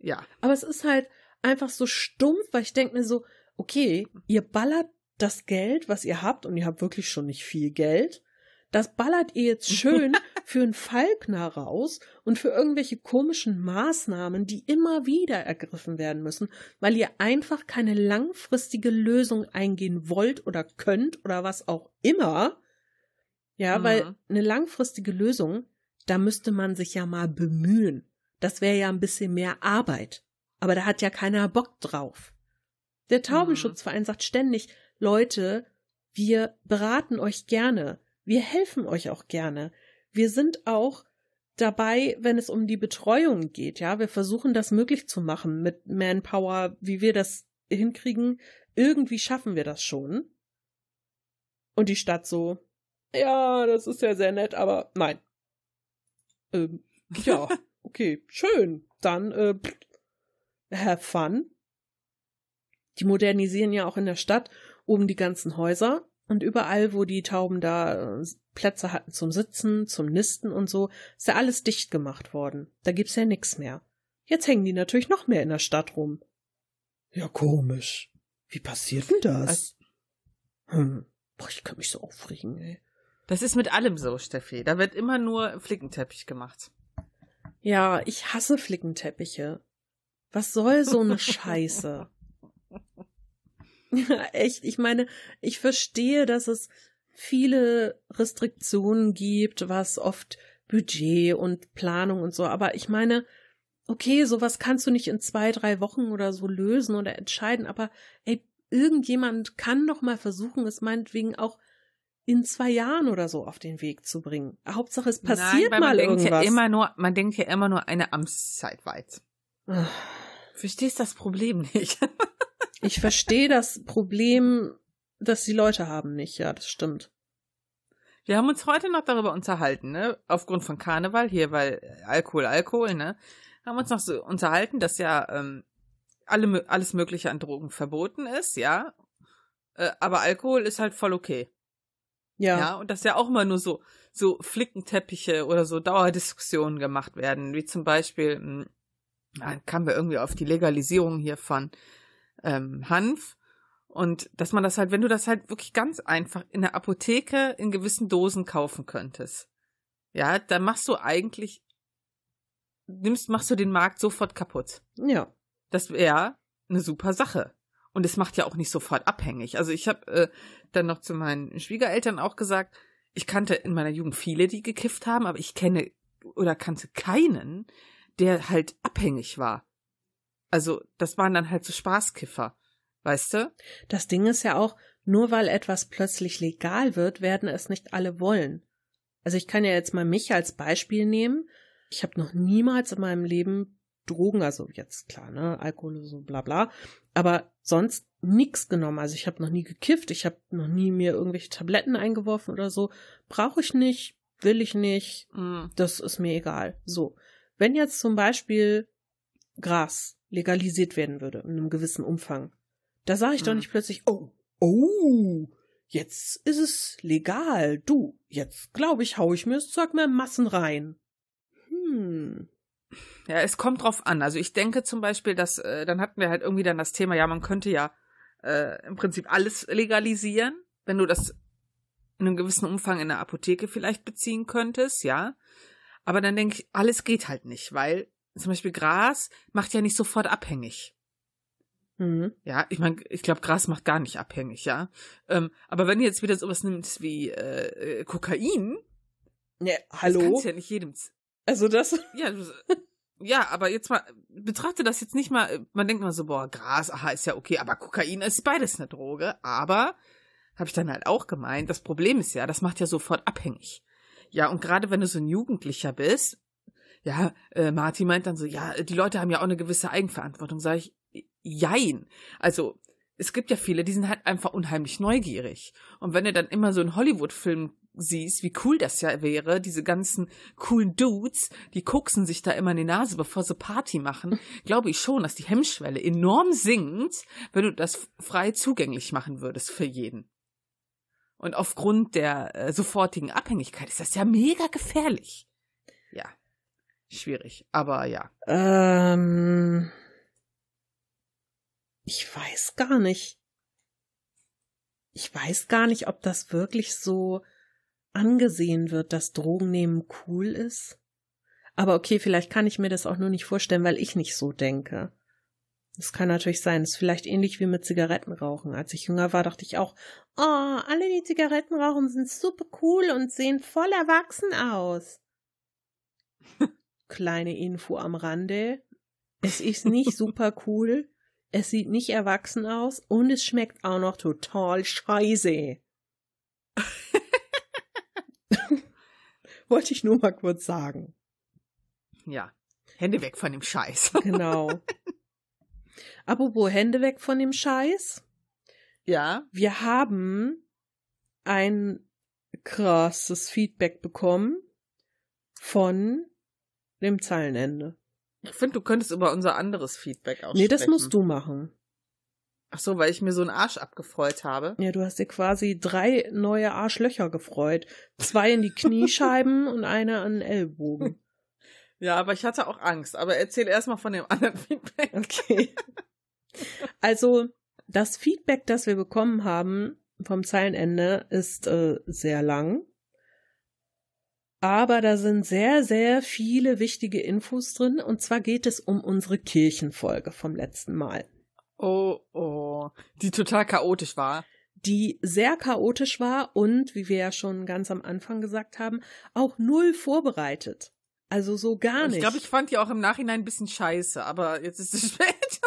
Ja. Aber es ist halt einfach so stumpf, weil ich denke mir so, okay, ihr ballert das Geld, was ihr habt, und ihr habt wirklich schon nicht viel Geld, das ballert ihr jetzt schön (laughs) für einen Falkner raus und für irgendwelche komischen Maßnahmen, die immer wieder ergriffen werden müssen, weil ihr einfach keine langfristige Lösung eingehen wollt oder könnt oder was auch immer. Ja, mhm. weil eine langfristige Lösung, da müsste man sich ja mal bemühen. Das wäre ja ein bisschen mehr Arbeit. Aber da hat ja keiner Bock drauf. Der Taubenschutzverein sagt ständig, Leute, wir beraten euch gerne, wir helfen euch auch gerne. Wir sind auch dabei, wenn es um die Betreuung geht, ja, wir versuchen das möglich zu machen mit Manpower, wie wir das hinkriegen. Irgendwie schaffen wir das schon. Und die Stadt so, ja, das ist ja sehr nett, aber nein. Ähm, ja, (laughs) okay, schön. Dann, äh, have fun. Die modernisieren ja auch in der Stadt oben die ganzen Häuser und überall, wo die Tauben da äh, Plätze hatten zum Sitzen, zum Nisten und so, ist ja alles dicht gemacht worden. Da gibt's ja nix mehr. Jetzt hängen die natürlich noch mehr in der Stadt rum. Ja, komisch. Wie passiert denn das? Hm. Boah, ich kann mich so aufregen, ey. Das ist mit allem so, Steffi. Da wird immer nur Flickenteppich gemacht. Ja, ich hasse Flickenteppiche. Was soll so eine (laughs) Scheiße? Ja, (laughs) echt. Ich meine, ich verstehe, dass es viele Restriktionen gibt, was oft Budget und Planung und so, aber ich meine, okay, sowas kannst du nicht in zwei, drei Wochen oder so lösen oder entscheiden, aber ey, irgendjemand kann doch mal versuchen, es meinetwegen auch in zwei Jahren oder so auf den Weg zu bringen. Hauptsache es passiert Nein, mal man irgendwas. Denkt ja immer nur, man denkt ja immer nur eine Amtszeit weit. Verstehst das Problem nicht? (laughs) Ich verstehe das Problem, das die Leute haben nicht. Ja, das stimmt. Wir haben uns heute noch darüber unterhalten, ne? Aufgrund von Karneval hier, weil Alkohol, Alkohol, ne? Haben uns noch so unterhalten, dass ja ähm, alle, alles Mögliche an Drogen verboten ist, ja. Äh, aber Alkohol ist halt voll okay. Ja. Ja, und dass ja auch immer nur so, so Flickenteppiche oder so Dauerdiskussionen gemacht werden, wie zum Beispiel, mh, hm, dann kamen wir irgendwie auf die Legalisierung hier von ähm, Hanf. Und dass man das halt, wenn du das halt wirklich ganz einfach in der Apotheke in gewissen Dosen kaufen könntest, ja, dann machst du eigentlich, nimmst, machst du den Markt sofort kaputt. Ja. Das wäre eine super Sache. Und es macht ja auch nicht sofort abhängig. Also ich habe äh, dann noch zu meinen Schwiegereltern auch gesagt, ich kannte in meiner Jugend viele, die gekifft haben, aber ich kenne oder kannte keinen, der halt abhängig war. Also, das waren dann halt so Spaßkiffer. Weißt du? Das Ding ist ja auch, nur weil etwas plötzlich legal wird, werden es nicht alle wollen. Also ich kann ja jetzt mal mich als Beispiel nehmen. Ich habe noch niemals in meinem Leben Drogen, also jetzt klar, ne, Alkohol so bla bla, aber sonst nix genommen. Also ich habe noch nie gekifft, ich habe noch nie mir irgendwelche Tabletten eingeworfen oder so. Brauche ich nicht, will ich nicht, mm. das ist mir egal. So, wenn jetzt zum Beispiel Gras legalisiert werden würde, in einem gewissen Umfang. Da sage ich hm. doch nicht plötzlich, oh, oh, jetzt ist es legal. Du, jetzt glaube ich, hau ich mir das Zeug mehr Massen rein. Hm. Ja, es kommt drauf an. Also ich denke zum Beispiel, dass, äh, dann hatten wir halt irgendwie dann das Thema, ja, man könnte ja äh, im Prinzip alles legalisieren, wenn du das in einem gewissen Umfang in der Apotheke vielleicht beziehen könntest, ja. Aber dann denke ich, alles geht halt nicht, weil zum Beispiel Gras macht ja nicht sofort abhängig. Mhm. Ja, ich meine, ich glaube, Gras macht gar nicht abhängig, ja. Ähm, aber wenn du jetzt wieder sowas nimmst wie äh, äh, Kokain, Ja, hallo? Das kannst ja nicht jedem. Also das. (laughs) Ja, ja, aber jetzt mal, betrachte das jetzt nicht mal, man denkt mal so, boah, Gras, aha, ist ja okay, aber Kokain ist beides eine Droge, aber, habe ich dann halt auch gemeint, das Problem ist ja, das macht ja sofort abhängig. Ja, und gerade wenn du so ein Jugendlicher bist, ja, äh, Martin meint dann so, ja, die Leute haben ja auch eine gewisse Eigenverantwortung, sage ich, jein. Also, es gibt ja viele, die sind halt einfach unheimlich neugierig. Und wenn du dann immer so einen Hollywood-Film siehst, wie cool das ja wäre, diese ganzen coolen Dudes, die koksen sich da immer in die Nase, bevor sie Party machen, (laughs) glaube ich schon, dass die Hemmschwelle enorm sinkt, wenn du das frei zugänglich machen würdest für jeden. Und aufgrund der äh, sofortigen Abhängigkeit ist das ja mega gefährlich. Ja. Schwierig, aber ja. Ähm. Ich weiß gar nicht. Ich weiß gar nicht, ob das wirklich so angesehen wird, dass Drogennehmen cool ist. Aber okay, vielleicht kann ich mir das auch nur nicht vorstellen, weil ich nicht so denke. Das kann natürlich sein. Das ist vielleicht ähnlich wie mit Zigarettenrauchen. Als ich jünger war, dachte ich auch, oh, alle, die Zigaretten rauchen, sind super cool und sehen voll erwachsen aus. (laughs) Kleine Info am Rande. Es ist nicht (laughs) super cool. Es sieht nicht erwachsen aus und es schmeckt auch noch total scheiße. (laughs) Wollte ich nur mal kurz sagen. Ja. Hände weg von dem Scheiß. (laughs) genau. Apropos Hände weg von dem Scheiß. Ja. Wir haben ein krasses Feedback bekommen von dem Zeilenende. Ich finde, du könntest über unser anderes Feedback aussprechen. Nee, das musst du machen. Ach so, weil ich mir so einen Arsch abgefreut habe. Ja, du hast dir quasi drei neue Arschlöcher gefreut. Zwei in die Kniescheiben (laughs) und eine an den Ellbogen. (laughs) Ja, aber ich hatte auch Angst. Aber erzähl erstmal von dem anderen (laughs) Feedback. Okay. Also, das Feedback, das wir bekommen haben vom Zeilenende, ist äh, sehr lang. Aber da sind sehr, sehr viele wichtige Infos drin. Und zwar geht es um unsere Kirchenfolge vom letzten Mal. Oh, oh. Die total chaotisch war. Die sehr chaotisch war und, wie wir ja schon ganz am Anfang gesagt haben, auch null vorbereitet. Also so gar nicht. Ich glaube, ich fand die auch im Nachhinein ein bisschen scheiße, aber jetzt ist es (laughs) spät.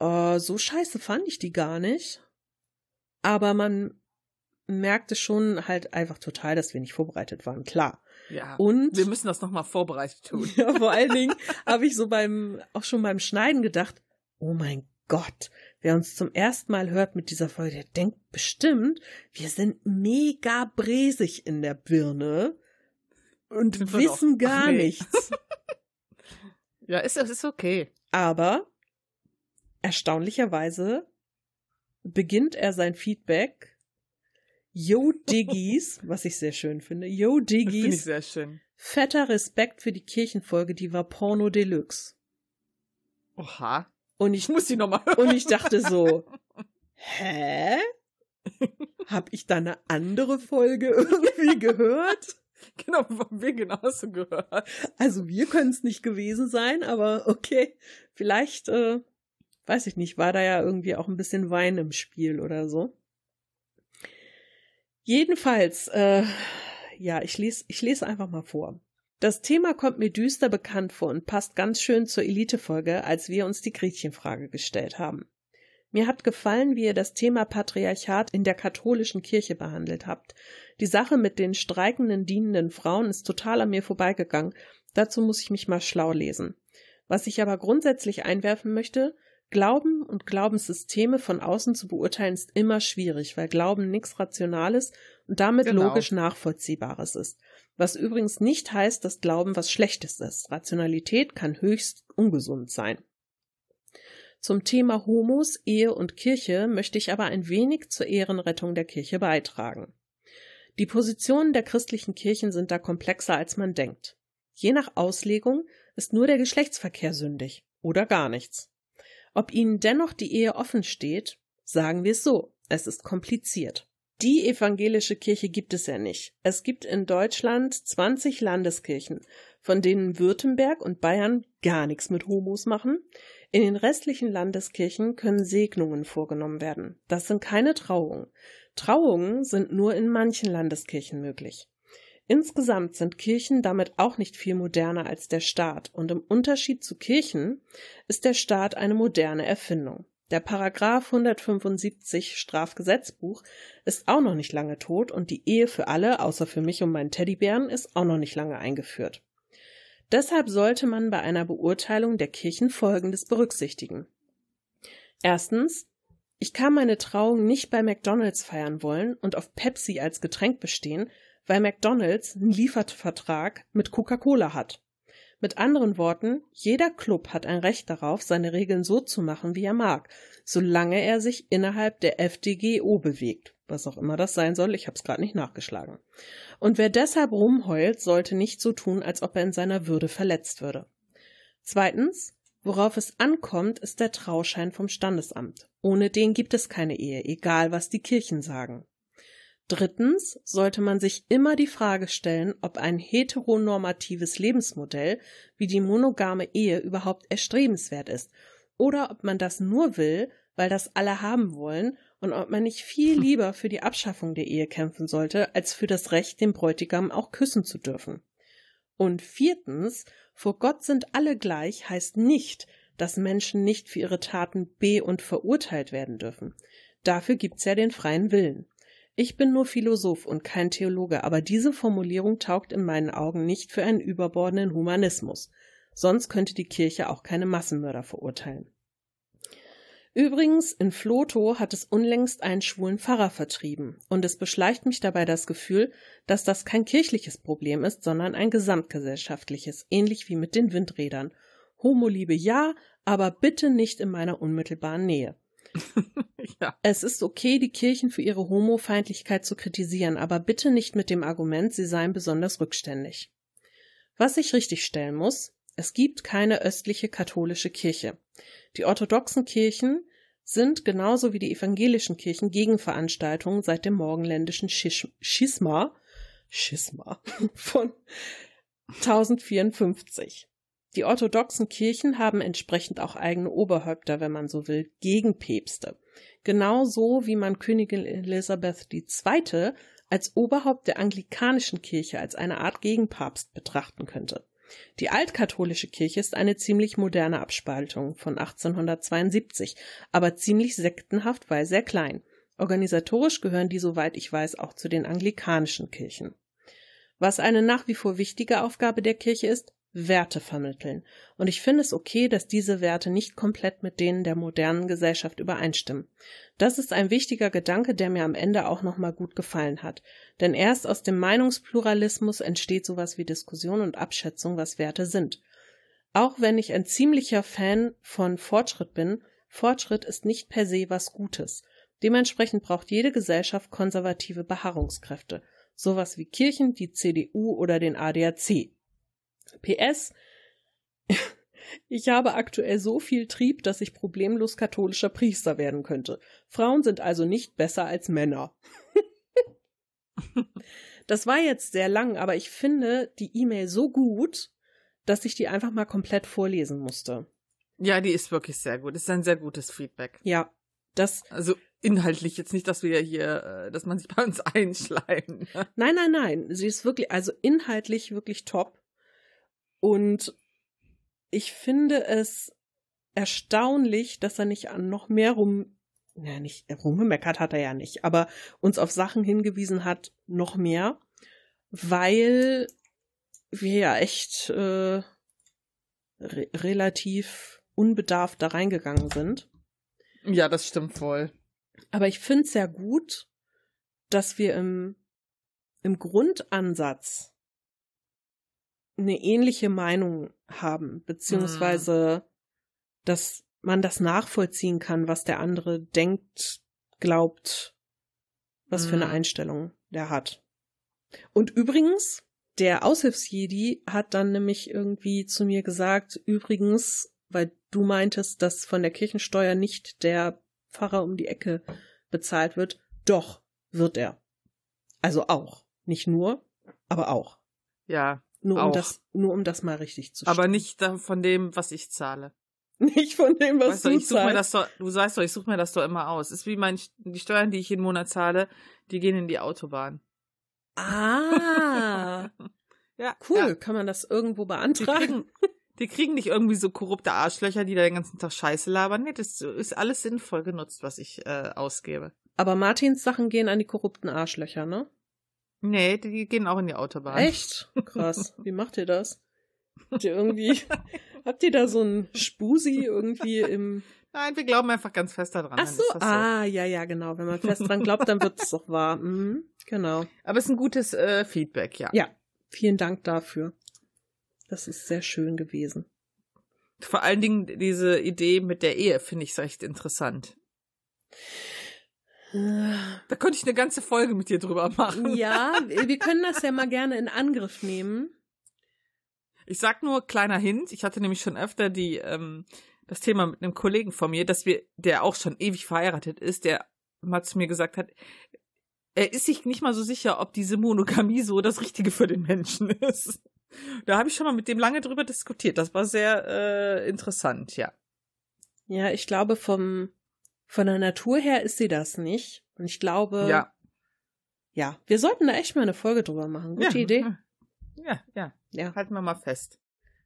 uh, so scheiße fand ich die gar nicht. Aber man merkte schon halt einfach total, dass wir nicht vorbereitet waren, klar. Ja. Und wir müssen das nochmal vorbereitet tun. (laughs) Ja, vor allen Dingen (laughs) habe ich so beim, auch schon beim Schneiden gedacht, oh mein Gott, wer uns zum ersten Mal hört mit dieser Folge, der denkt bestimmt, wir sind mega bresig in der Birne und wissen doch. gar nee. nichts. (laughs) ja, ist, ist okay. Aber erstaunlicherweise beginnt er sein Feedback Yo Diggies, was ich sehr schön finde. Yo Diggies. Finde ich sehr schön. Fetter Respekt für die Kirchenfolge, die war Porno Deluxe. Oha. Und ich, ich muss die nochmal hören. Und ich dachte so, (laughs) hä? Hab ich da eine andere Folge irgendwie gehört? (laughs) Genau, wir genau hast du gehört. Also wir können es nicht gewesen sein, aber okay. Vielleicht, äh, weiß ich nicht, war da ja irgendwie auch ein bisschen Wein im Spiel oder so. Jedenfalls, äh, ja, ich lese, ich lese einfach mal vor. Das Thema kommt mir düster bekannt vor und passt ganz schön zur Elitefolge, als wir uns die Gretchenfrage gestellt haben. Mir hat gefallen, wie ihr das Thema Patriarchat in der katholischen Kirche behandelt habt. Die Sache mit den streikenden dienenden Frauen ist total an mir vorbeigegangen. Dazu muss ich mich mal schlau lesen. Was ich aber grundsätzlich einwerfen möchte, Glauben und Glaubenssysteme von außen zu beurteilen ist immer schwierig, weil Glauben nichts Rationales und damit genau. logisch Nachvollziehbares ist. Was übrigens nicht heißt, dass Glauben was Schlechtes ist. Rationalität kann höchst ungesund sein. Zum Thema Homos, Ehe und Kirche möchte ich aber ein wenig zur Ehrenrettung der Kirche beitragen. Die Positionen der christlichen Kirchen sind da komplexer als man denkt. Je nach Auslegung ist nur der Geschlechtsverkehr sündig oder gar nichts. Ob ihnen dennoch die Ehe offen steht, sagen wir es so, es ist kompliziert. Die evangelische Kirche gibt es ja nicht. Es gibt in Deutschland 20 Landeskirchen, von denen Württemberg und Bayern gar nichts mit Homos machen. In den restlichen Landeskirchen können Segnungen vorgenommen werden. Das sind keine Trauungen. Trauungen sind nur in manchen Landeskirchen möglich. Insgesamt sind Kirchen damit auch nicht viel moderner als der Staat, und im Unterschied zu Kirchen ist der Staat eine moderne Erfindung. Der Paragraph 175 Strafgesetzbuch ist auch noch nicht lange tot und die Ehe für alle, außer für mich und meinen Teddybären, ist auch noch nicht lange eingeführt. Deshalb sollte man bei einer Beurteilung der Kirchen Folgendes berücksichtigen. Erstens, ich kann meine Trauung nicht bei McDonalds feiern wollen und auf Pepsi als Getränk bestehen, weil McDonald's einen Liefervertrag mit Coca-Cola hat. Mit anderen Worten, jeder Club hat ein Recht darauf, seine Regeln so zu machen, wie er mag, solange er sich innerhalb der FDGO bewegt. Was auch immer das sein soll, ich habe es gerade nicht nachgeschlagen. Und wer deshalb rumheult, sollte nicht so tun, als ob er in seiner Würde verletzt würde. Zweitens, worauf es ankommt, ist der Trauschein vom Standesamt. Ohne den gibt es keine Ehe, egal was die Kirchen sagen. Drittens sollte man sich immer die Frage stellen, ob ein heteronormatives Lebensmodell wie die monogame Ehe überhaupt erstrebenswert ist oder ob man das nur will, weil das alle haben wollen und ob man nicht viel (laughs) lieber für die Abschaffung der Ehe kämpfen sollte, als für das Recht, den Bräutigam auch küssen zu dürfen. Und viertens, vor Gott sind alle gleich heißt nicht, dass Menschen nicht für ihre Taten be- und verurteilt werden dürfen. Dafür gibt's ja den freien Willen. Ich bin nur Philosoph und kein Theologe, aber diese Formulierung taugt in meinen Augen nicht für einen überbordenden Humanismus. Sonst könnte die Kirche auch keine Massenmörder verurteilen. Übrigens, in Floto hat es unlängst einen schwulen Pfarrer vertrieben, und es beschleicht mich dabei das Gefühl, dass das kein kirchliches Problem ist, sondern ein gesamtgesellschaftliches, ähnlich wie mit den Windrädern. Homoliebe ja, aber bitte nicht in meiner unmittelbaren Nähe. (laughs) ja. Es ist okay, die Kirchen für ihre Homofeindlichkeit zu kritisieren, aber bitte nicht mit dem Argument, sie seien besonders rückständig. Was ich richtigstellen muss, es gibt keine östliche katholische Kirche. Die orthodoxen Kirchen sind genauso wie die evangelischen Kirchen Gegenveranstaltungen seit dem morgenländischen Schisma, Schisma (laughs) von 1054. Die orthodoxen Kirchen haben entsprechend auch eigene Oberhäupter, wenn man so will, Gegenpäpste. Genauso wie man Königin Elisabeth II. als Oberhaupt der anglikanischen Kirche als eine Art Gegenpapst betrachten könnte. Die altkatholische Kirche ist eine ziemlich moderne Abspaltung von 1872, aber ziemlich sektenhaft, weil sehr klein. Organisatorisch gehören die, soweit ich weiß, auch zu den anglikanischen Kirchen. Was eine nach wie vor wichtige Aufgabe der Kirche ist, Werte vermitteln. Und ich finde es okay, dass diese Werte nicht komplett mit denen der modernen Gesellschaft übereinstimmen. Das ist ein wichtiger Gedanke, der mir am Ende auch nochmal gut gefallen hat. Denn erst aus dem Meinungspluralismus entsteht sowas wie Diskussion und Abschätzung, was Werte sind. Auch wenn ich ein ziemlicher Fan von Fortschritt bin, Fortschritt ist nicht per se was Gutes. Dementsprechend braucht jede Gesellschaft konservative Beharrungskräfte. Sowas wie Kirchen, die CDU oder den ADAC. PS. (laughs) Ich habe aktuell so viel Trieb, dass ich problemlos katholischer Priester werden könnte. Frauen sind also nicht besser als Männer. (laughs) das war jetzt sehr lang, aber ich finde die E-Mail so gut, dass ich die einfach mal komplett vorlesen musste. Ja, die ist wirklich sehr gut. Das ist ein sehr gutes Feedback. Ja, das. Also inhaltlich jetzt nicht, dass wir hier, äh, dass man sich bei uns (laughs) einschleimen. Ne? Nein, nein, nein. Sie ist wirklich, also inhaltlich wirklich top. Und ich finde es erstaunlich, dass er nicht an noch mehr rum, ja, nicht rumgemeckert hat er ja nicht, aber uns auf Sachen hingewiesen hat, noch mehr, weil wir ja echt äh, re relativ unbedarft da reingegangen sind. Ja, das stimmt voll. Aber ich finde es ja gut, dass wir im, im Grundansatz eine ähnliche Meinung haben, beziehungsweise mhm. dass man das nachvollziehen kann, was der andere denkt, glaubt, was mhm. für eine mhm. Einstellung der hat. Und übrigens, der Aushilfsjedi hat dann nämlich irgendwie zu mir gesagt, übrigens, weil du meintest, dass von der Kirchensteuer nicht der Pfarrer um die Ecke bezahlt wird, doch wird er. Also auch. Nicht nur, aber auch. Ja, nur um das, nur um das mal richtig zu Aber nicht von dem, was ich zahle. Nicht von dem, was weißt du, ich such mir das doch, Du sagst doch, ich suche mir das doch immer aus. ist wie mein, die Steuern, die ich jeden Monat zahle, die gehen in die Autobahn. Ah, (laughs) Ja, cool. Ja. Kann man das irgendwo Die, beantragen? kriegen, die kriegen nicht irgendwie so korrupte Arschlöcher, die da den ganzen Tag Scheiße labern. Nee, das ist alles sinnvoll genutzt, was ich äh, ausgebe. Aber Martins Sachen gehen an die korrupten Arschlöcher, ne? Nee, die gehen auch in die Autobahn. Echt? Krass. (laughs) Wie macht ihr das? Habt ihr irgendwie, (laughs) habt ihr da so ein Spusi irgendwie im, Nein, wir glauben einfach ganz fest daran. ach so, ah, ja, ja, genau. Wenn man fest dran glaubt, dann wird es doch wahr. Mhm, genau. Aber es ist ein gutes äh, Feedback, ja. Ja, vielen Dank dafür. Das ist sehr schön gewesen. Vor allen Dingen diese Idee mit der Ehe finde ich recht interessant. Da könnte ich eine ganze Folge mit dir drüber machen. Ja, wir können das ja mal gerne in Angriff nehmen. Ich sag nur kleiner Hint. Ich hatte nämlich schon öfter die ähm, das Thema mit einem Kollegen von mir, dass wir, der auch schon ewig verheiratet ist, der mal zu mir gesagt hat, er ist sich nicht mal so sicher, ob diese Monogamie so das Richtige für den Menschen (laughs) ist. Da habe ich schon mal mit dem lange drüber diskutiert. Das war sehr äh, interessant, ja. Ja, ich glaube, vom, von der Natur her ist sie das nicht. Und ich glaube, ja. ja, wir sollten da echt mal eine Folge drüber machen. Gute ja. Idee. Ja, ja. Ja. Halten wir mal fest.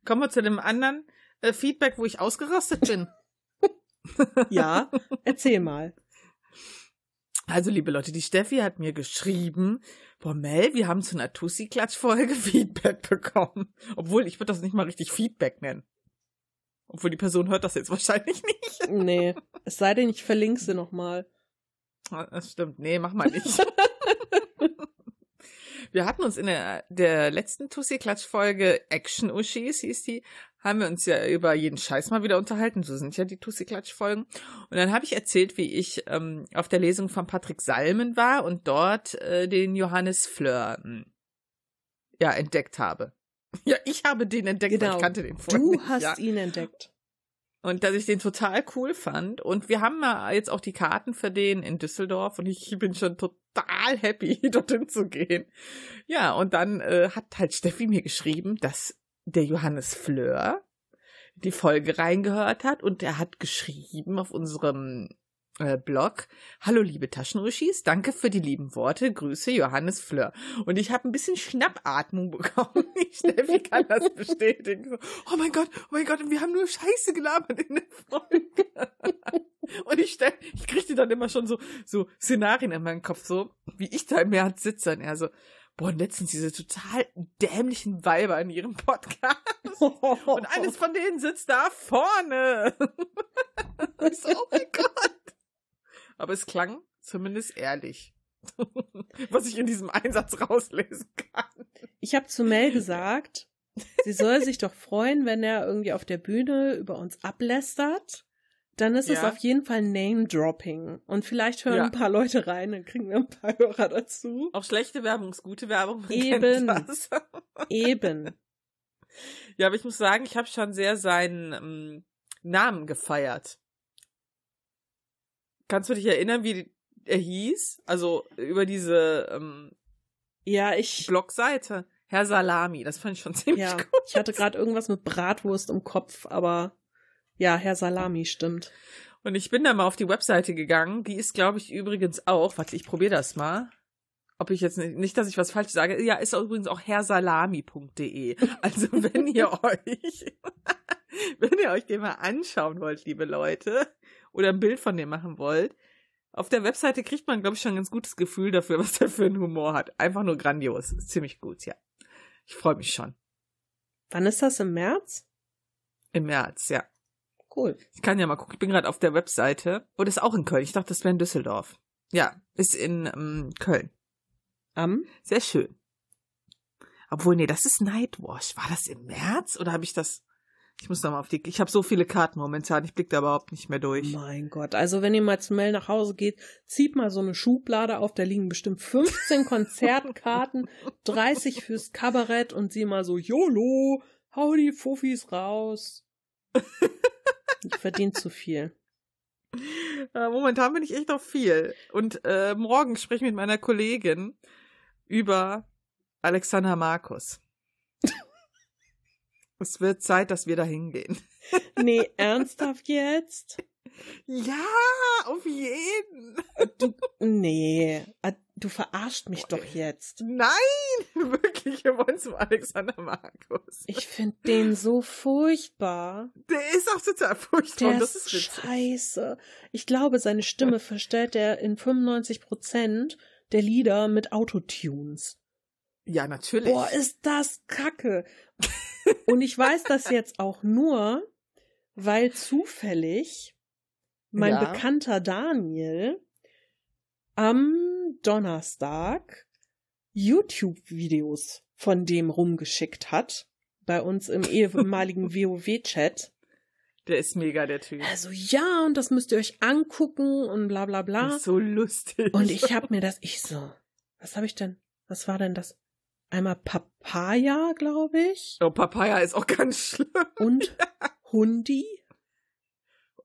Kommen wir zu dem anderen äh, Feedback, wo ich ausgerastet bin. (laughs) Ja, erzähl (laughs) mal. Also, liebe Leute, die Steffi hat mir geschrieben, boah, Mel, wir haben zu einer Tussi-Klatsch-Folge (laughs) Feedback bekommen. Obwohl, ich würde das nicht mal richtig Feedback nennen. Obwohl, die Person hört das jetzt (laughs) wahrscheinlich nicht. Nee, es sei denn, ich verlinke sie nochmal. Das stimmt. Nee, mach mal nicht. (laughs) wir hatten uns in der, der letzten Tussi-Klatsch-Folge Action Ushis, hieß die, haben wir uns ja über jeden Scheiß mal wieder unterhalten. So sind ja die Tussi-Klatsch-Folgen. Und dann habe ich erzählt, wie ich ähm, auf der Lesung von Patrick Salmen war und dort äh, den Johannes Fleur ja, entdeckt habe. (laughs) Ja, ich habe den entdeckt, weil Genau. ich kannte den vorher Du nicht. hast ja. ihn entdeckt. Und dass ich den total cool fand. Und wir haben mal jetzt auch die Karten für den in Düsseldorf und ich bin schon total happy, (laughs) dorthin zu gehen. Ja, und dann äh, hat halt Steffi mir geschrieben, dass der Johannes Fleur die Folge reingehört hat und er hat geschrieben auf unserem äh, Blog, Hallo liebe Taschenuschis, danke für die lieben Worte, Grüße Johannes Fleur. Und ich habe ein bisschen Schnappatmung (laughs) bekommen. Steffi kann das bestätigen. Oh mein Gott, oh mein Gott, wir haben nur Scheiße gelabert in der Folge. Und ich stell, ich kriegte dann immer schon so, so Szenarien in meinem Kopf, so, wie ich da im März sitze und er so, boah, und letztens diese total dämlichen Weiber in ihrem Podcast. Und eines von denen sitzt da vorne. (laughs) Ich so, oh mein Gott. Aber es klang zumindest ehrlich. (laughs) Was ich in diesem Einsatz rauslesen kann. Ich habe zu Mel gesagt, sie soll sich doch freuen, wenn er irgendwie auf der Bühne über uns ablästert. Dann ist es Ja. auf jeden Fall Name-Dropping. Und vielleicht hören Ja. ein paar Leute rein, dann kriegen wir ein paar Hörer dazu. Auch schlechte Werbung ist gute Werbung. Eben. (laughs) Eben. Ja, aber ich muss sagen, ich habe schon sehr seinen ähm, Namen gefeiert. Kannst du dich erinnern, wie er hieß? Also über diese ähm, Ja, ich, Blogseite. Herr Salami, das fand ich schon ziemlich ja, gut. ich hatte gerade irgendwas mit Bratwurst im Kopf, aber ja, Herr Salami stimmt. Und ich bin da mal auf die Webseite gegangen. Die ist, glaube ich, übrigens auch. Warte, ich probiere das mal. Ob ich jetzt nicht, nicht, dass ich was falsch sage. Ja, ist auch übrigens auch herrsalami.de. Also wenn ihr (laughs) euch, (laughs) wenn ihr euch den mal anschauen wollt, liebe Leute, oder ein Bild von dem machen wollt, auf der Webseite kriegt man, glaube ich, schon ein ganz gutes Gefühl dafür, (laughs) was der für einen Humor hat. Einfach nur grandios. Ist ziemlich gut, ja. Ich freue mich schon. Wann ist das im März? Im März, ja. Cool. Ich kann ja mal gucken. Ich bin gerade auf der Webseite. Oh, das ist auch in Köln. Ich dachte, das wäre in Düsseldorf. Ja, ist in ähm, Köln. Am? Sehr schön. Obwohl, nee, das ist Nightwash. War das im März oder habe ich das? Ich muss noch mal auf die. Ich habe so viele Karten momentan. Ich blick da überhaupt nicht mehr durch. Mein Gott. Also wenn ihr mal zu Mel nach Hause geht, zieht mal so eine Schublade auf, da liegen bestimmt 15 (laughs) Konzertkarten, 30 fürs Kabarett und sie mal so, YOLO, hau die Fuffis raus. Ich verdient zu viel. (laughs) Äh, momentan bin ich echt auf viel. Und äh, morgen spreche ich mit meiner Kollegin über Alexander Markus. (laughs) es wird Zeit, dass wir da hingehen. (laughs) Nee, ernsthaft jetzt? Ja, auf jeden. Du, nee. Ah, Du verarscht mich doch jetzt. Nein, (laughs) wirklich, wir wollen zum Alexander Markus. Ich finde den so furchtbar. Der ist auch total furchtbar. Der das ist scheiße. Ich glaube, seine Stimme verstellt er in 95 Prozent der Lieder mit Autotunes. Ja, natürlich. Boah, ist das kacke. Und ich weiß das jetzt auch nur, weil zufällig mein Ja. Bekannter Daniel am Donnerstag YouTube-Videos von dem rumgeschickt hat. Bei uns im ehemaligen (laughs) WoW-Chat. Der ist mega, der Typ. Also ja, und das müsst ihr euch angucken und bla bla bla. ist so lustig. Und ich hab mir das, ich so, was habe ich denn? Was war denn das? Einmal Papaya, glaube ich. Oh, Papaya ist auch ganz schlimm. Und (laughs) Hundi.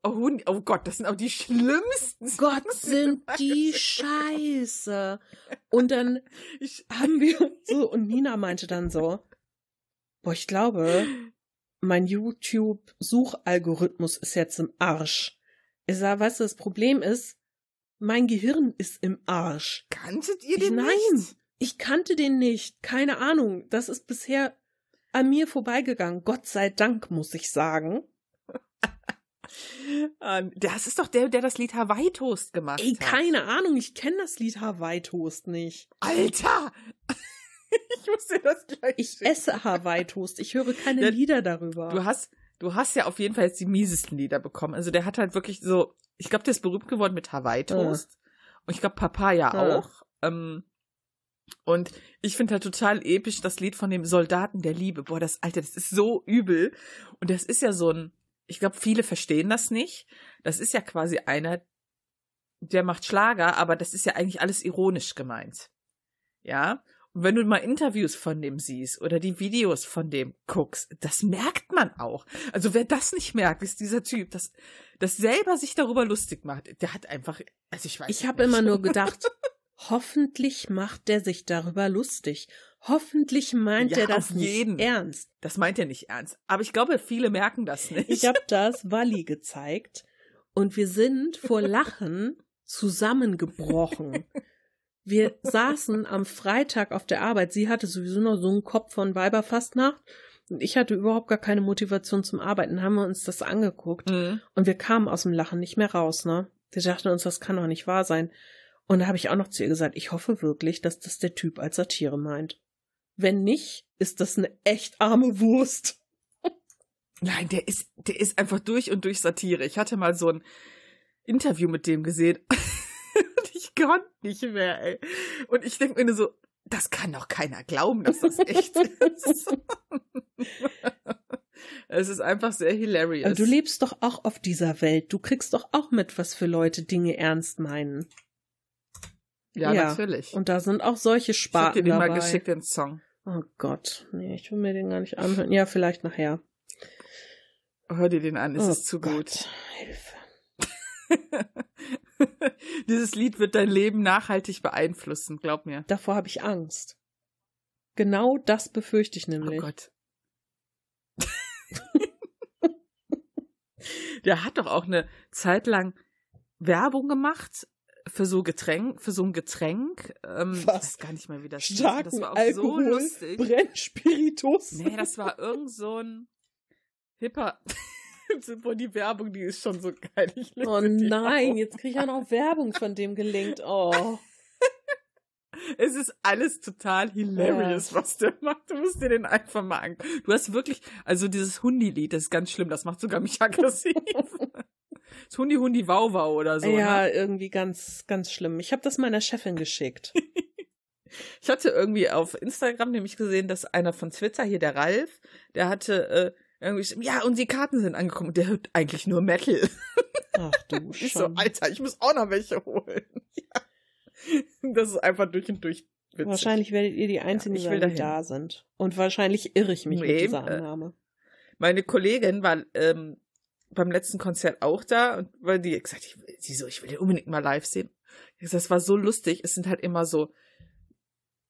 Oh, Hund, oh Gott, das sind auch die schlimmsten. Gott, sind (laughs) die scheiße. Und dann Ich, haben wir so, und Nina meinte dann so, boah, ich glaube, mein YouTube-Suchalgorithmus ist jetzt im Arsch. Ich sag, weißt du, das Problem ist, mein Gehirn ist im Arsch. kanntet ihr Ich, den nein, nicht? Ich kannte den nicht. Keine Ahnung. Das ist bisher an mir vorbeigegangen. Gott sei Dank, muss ich sagen. (laughs) Ähm, Das ist doch der, der das Lied Hawaii Toast gemacht Ey, hat. keine Ahnung. Ich kenne das Lied Hawaii Toast nicht. Alter! (laughs) ich muss dir das gleich Ich schicken. esse Hawaii Toast. Ich höre keine Ja, Lieder darüber. Du hast, du hast ja auf jeden Fall jetzt die miesesten Lieder bekommen. Also der hat halt wirklich so, ich glaube, der ist berühmt geworden mit Hawaii Toast. Und ich glaube, Papaya Ja. auch. Ähm, und ich finde halt total episch das Lied von dem Soldaten der Liebe. Boah, das Alter, das ist so übel. Und das ist ja so ein, ich glaube, viele verstehen das nicht. Das ist ja quasi einer, der macht Schlager, aber das ist ja eigentlich alles ironisch gemeint. Ja. Und wenn du mal Interviews von dem siehst oder die Videos von dem guckst, das merkt man auch. Also wer das nicht merkt, ist dieser Typ, das, das selber sich darüber lustig macht, der hat einfach, also ich weiß Ich habe immer nur gedacht, (laughs) hoffentlich macht der sich darüber lustig. Hoffentlich meint Ja, er das nicht ernst. Das meint er nicht ernst. Aber ich glaube, viele merken das nicht. Ich habe (laughs) das Wally gezeigt und wir sind vor Lachen zusammengebrochen. Wir saßen am Freitag auf der Arbeit. Sie hatte sowieso noch so einen Kopf von Weiberfastnacht. Und ich hatte überhaupt gar keine Motivation zum Arbeiten. Haben wir uns das angeguckt. Mhm. Und wir kamen aus dem Lachen nicht mehr raus, ne? Wir dachten uns, das kann doch nicht wahr sein. Und da habe ich auch noch zu ihr gesagt, ich hoffe wirklich, dass das der Typ als Satire meint. Wenn nicht, ist das eine echt arme Wurst. Nein, der ist, der ist einfach durch und durch Satire. Ich hatte mal so ein Interview mit dem gesehen. (laughs) und ich konnte nicht mehr, ey. Und ich denke mir nur so, das kann doch keiner glauben, dass das echt (laughs) ist. es ist einfach sehr hilarious. Aber du lebst doch auch auf dieser Welt. Du kriegst doch auch mit, was für Leute Dinge ernst meinen. Ja, ja. natürlich. Und da sind auch solche ich hab Sparten dir den dabei. mal geschickt, den Song. Oh Gott, nee, ich will mir den gar nicht anhören. Ja, vielleicht nachher. Hör dir den an, es oh ist zu Gott, gut. Hilfe. (laughs) Dieses Lied wird dein Leben nachhaltig beeinflussen, glaub mir. Davor habe ich Angst. Genau das befürchte ich Oh nämlich. Gott. (laughs) Der hat doch auch eine Zeit lang Werbung gemacht für so Getränk, für so ein Getränk. Ähm, ich Was? weiß gar nicht mehr, wie das. Starken Das war auch Alkohol, so lustig. Brennspiritus. Nee, das war irgend so ein hipper. (laughs) Die Werbung, die ist schon so geil. Ich Oh nein, auf. jetzt kriege ich auch noch Werbung von dem gelingt. Oh. (laughs) Es ist alles total hilarious, was der macht. Du musst dir den einfach mal angucken. Du hast wirklich, also dieses Hundi-Lied, das ist ganz schlimm, das macht sogar mich aggressiv. (laughs) das Hundi Hundi Wow Wow oder so. ja, Ne? irgendwie ganz, ganz schlimm. Ich habe das meiner Chefin geschickt. (laughs) Ich hatte irgendwie auf Instagram nämlich gesehen, dass einer von Twitter, hier der Ralf, der hatte äh, irgendwie, ja, und die Karten sind angekommen. Und der hört eigentlich nur Metal. Ach du (laughs) Ich so. Alter, ich muss auch noch welche holen. (laughs) Ja. Das ist einfach durch und durch witzig. Wahrscheinlich werdet ihr die Einzigen will sein, die da sind. Und wahrscheinlich irre ich mich Nee, mit dieser äh, Annahme. Meine Kollegin war ähm, beim letzten Konzert auch da und weil die gesagt, ich, will- sie so, ich will den unbedingt mal live sehen. Das war so lustig. Es sind halt immer so,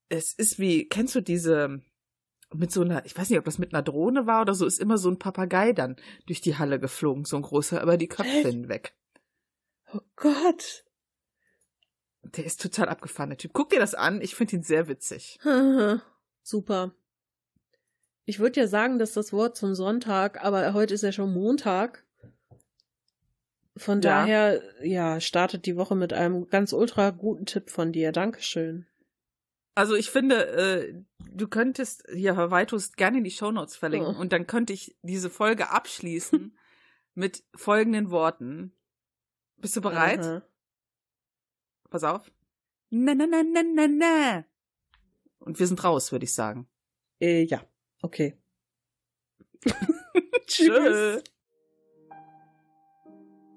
es ist wie, kennst du diese mit so einer, ich weiß nicht, ob das mit einer Drohne war oder so, ist immer so ein Papagei dann durch die Halle geflogen, so ein großer, über die Köpfe hinweg. Oh Gott. Der ist total abgefahren, der Typ. Guck dir das an, ich finde ihn sehr witzig. (laughs) Super. Ich würde ja sagen, dass das Wort zum Sonntag, aber heute ist ja schon Montag. Von Ja. daher, ja, startet die Woche mit einem ganz ultra guten Tipp von dir. Dankeschön. Also ich finde, äh, du könntest hier Herr Weitust gerne in die Shownotes verlinken Oh. und dann könnte ich diese Folge abschließen (laughs) mit folgenden Worten. Bist du bereit? Aha. Pass auf. Na, na, na, na, na, na. Und wir sind raus, würde ich sagen. Äh, ja, okay. (laughs) Tschüss.